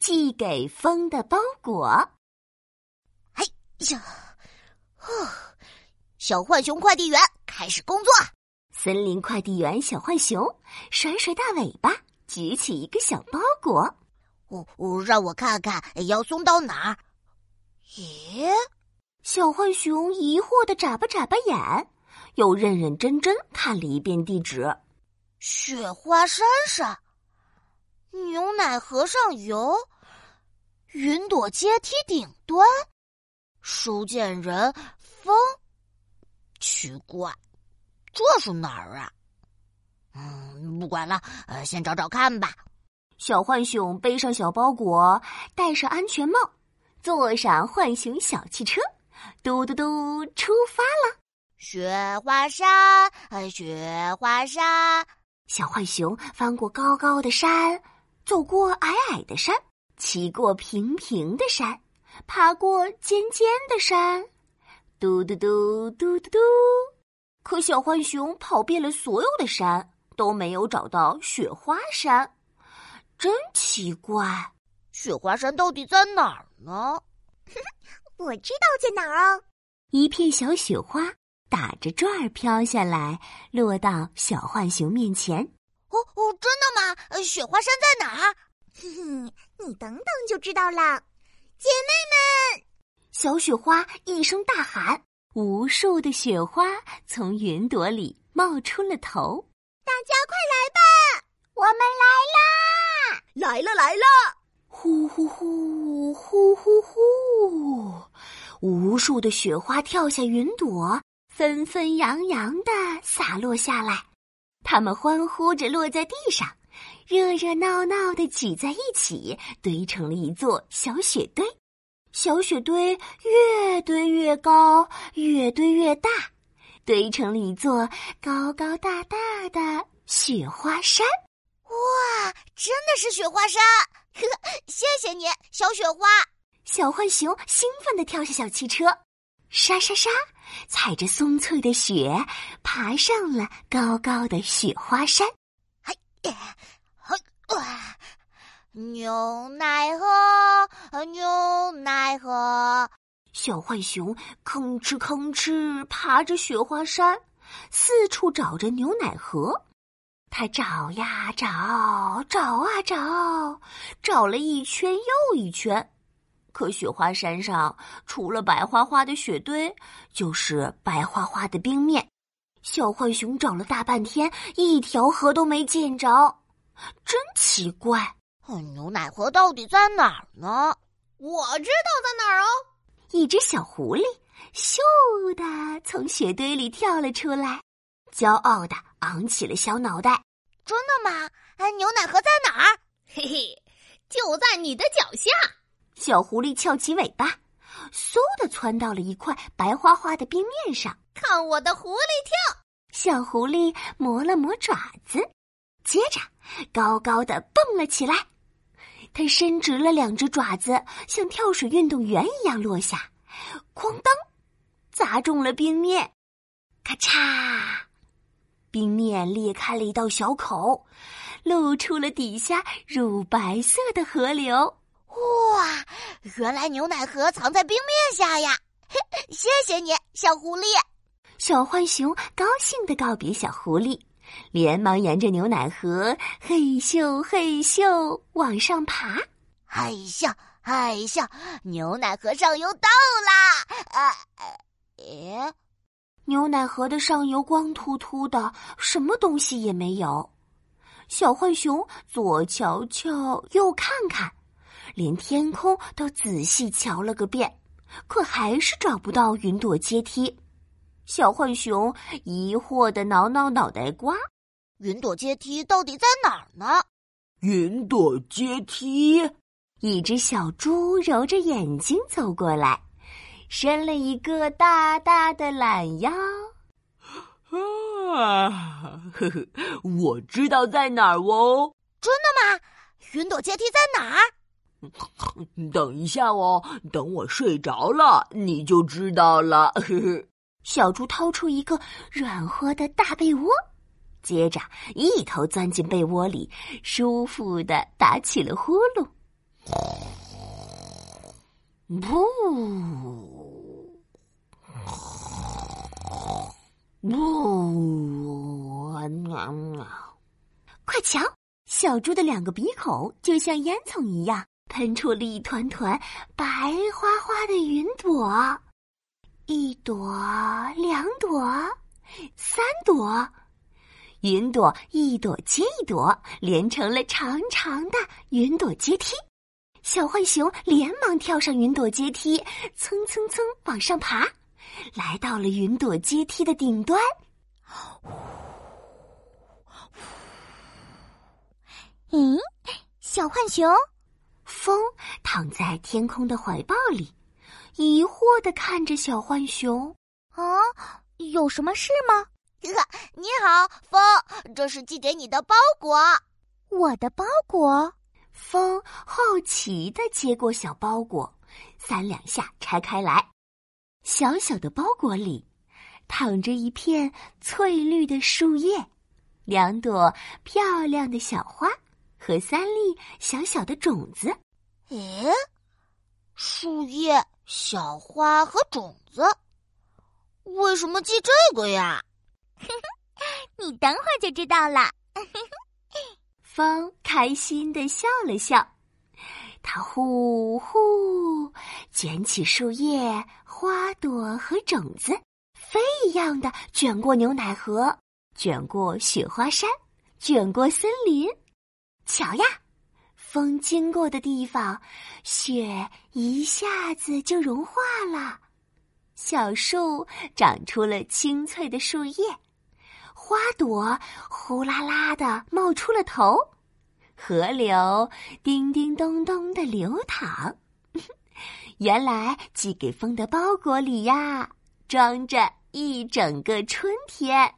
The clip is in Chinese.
寄给风的包裹。哎呀，哦，小浣熊快递员开始工作。森林快递员小浣熊甩甩大尾巴，举起一个小包裹。哦哦，让我看看要送到哪儿。咦，小浣熊疑惑的眨巴眨巴眼，又认认真真看了一遍地址。雪花山上，牛奶盒上游，云朵阶梯顶端，收件人风。奇怪，这是哪儿啊？嗯，不管了，呃，先找找看吧。小浣熊背上小包裹，戴上安全帽，坐上浣熊小汽车，嘟嘟嘟，出发了。雪花山，雪花山。小浣熊翻过高高的山，走过矮矮的山，骑过平平的山，爬过尖尖的山，嘟嘟嘟嘟嘟嘟。可小浣熊跑遍了所有的山，都没有找到雪花山，真奇怪！雪花山到底在哪儿呢？我知道在哪儿哦，一片小雪花。打着转儿飘下来，落到小浣熊面前。哦哦，真的吗？雪花山在哪儿？哼哼，你等等就知道了。姐妹们，小雪花一声大喊，无数的雪花从云朵里冒出了头。大家快来吧，我们来啦！来了来了！呼呼呼呼呼呼，无数的雪花跳下云朵。纷纷扬扬的洒落下来，他们欢呼着落在地上，热热闹闹的挤在一起，堆成了一座小雪堆。小雪堆越堆越高，越堆越大，堆成了一座高高大大的雪花山。哇，真的是雪花山！呵呵，谢谢你，小雪花。小浣熊兴奋地跳下小汽车。沙沙沙，踩着松脆的雪，爬上了高高的雪花山。嘿，嘿，哇！牛奶喝，牛奶喝。小浣熊吭哧吭哧爬着雪花山，四处找着牛奶盒。他找呀找，找啊找，找了一圈又一圈。可雪花山上除了白花花的雪堆，就是白花花的冰面。小浣熊找了大半天，一条河都没见着，真奇怪！牛奶河到底在哪儿呢？我知道在哪儿哦！一只小狐狸咻的从雪堆里跳了出来，骄傲的昂起了小脑袋。真的吗？哎，牛奶河在哪儿？嘿嘿，就在你的脚下。小狐狸翘起尾巴，嗖的窜到了一块白花花的冰面上。看我的狐狸跳！小狐狸磨了磨爪子，接着高高的蹦了起来。它伸直了两只爪子，像跳水运动员一样落下，哐当，砸中了冰面。咔嚓，冰面裂开了一道小口，露出了底下乳白色的河流。哇，原来牛奶盒藏在冰面下呀！谢谢你，小狐狸。小浣熊高兴的告别小狐狸，连忙沿着牛奶盒嘿咻嘿咻往上爬。嘿咻嘿咻，牛奶盒上游到啦！啊，诶，牛奶盒的上游光秃秃的，什么东西也没有。小浣熊左瞧瞧，右看看。连天空都仔细瞧了个遍，可还是找不到云朵阶梯。小浣熊疑惑的挠挠脑袋瓜：“云朵阶梯到底在哪儿呢？”云朵阶梯，一只小猪揉着眼睛走过来，伸了一个大大的懒腰。啊，呵呵，我知道在哪儿哦！真的吗？云朵阶梯在哪儿？等一下哦，等我睡着了，你就知道了。呵呵，小猪掏出一个软和的大被窝，接着一头钻进被窝里，舒服的打起了呼噜。噗，噗，喵喵！快瞧，小猪的两个鼻孔就像烟囱一样，喷出了一团团白花花的云朵，一朵，两朵，三朵，云朵一朵接一朵，连成了长长的云朵阶梯。小浣熊连忙跳上云朵阶梯，蹭蹭蹭往上爬，来到了云朵阶梯的顶端。咦，小浣熊，风躺在天空的怀抱里，疑惑的看着小浣熊。啊，有什么事吗？你好，风，这是寄给你的包裹。我的包裹。风好奇的接过小包裹，三两下拆开来，小小的包裹里躺着一片翠绿的树叶，两朵漂亮的小花和三粒小小的种子。诶，树叶、小花和种子，为什么记这个呀？你等会儿就知道了。风开心的笑了笑，它呼呼卷起树叶、花朵和种子，飞一样的卷过牛奶河，卷过雪花山，卷过森林。瞧呀，风经过的地方，雪一下子就融化了，小树长出了青翠的树叶。花朵呼啦啦的冒出了头，河流叮叮咚咚的流淌。原来寄给风的包裹里呀，装着一整个春天。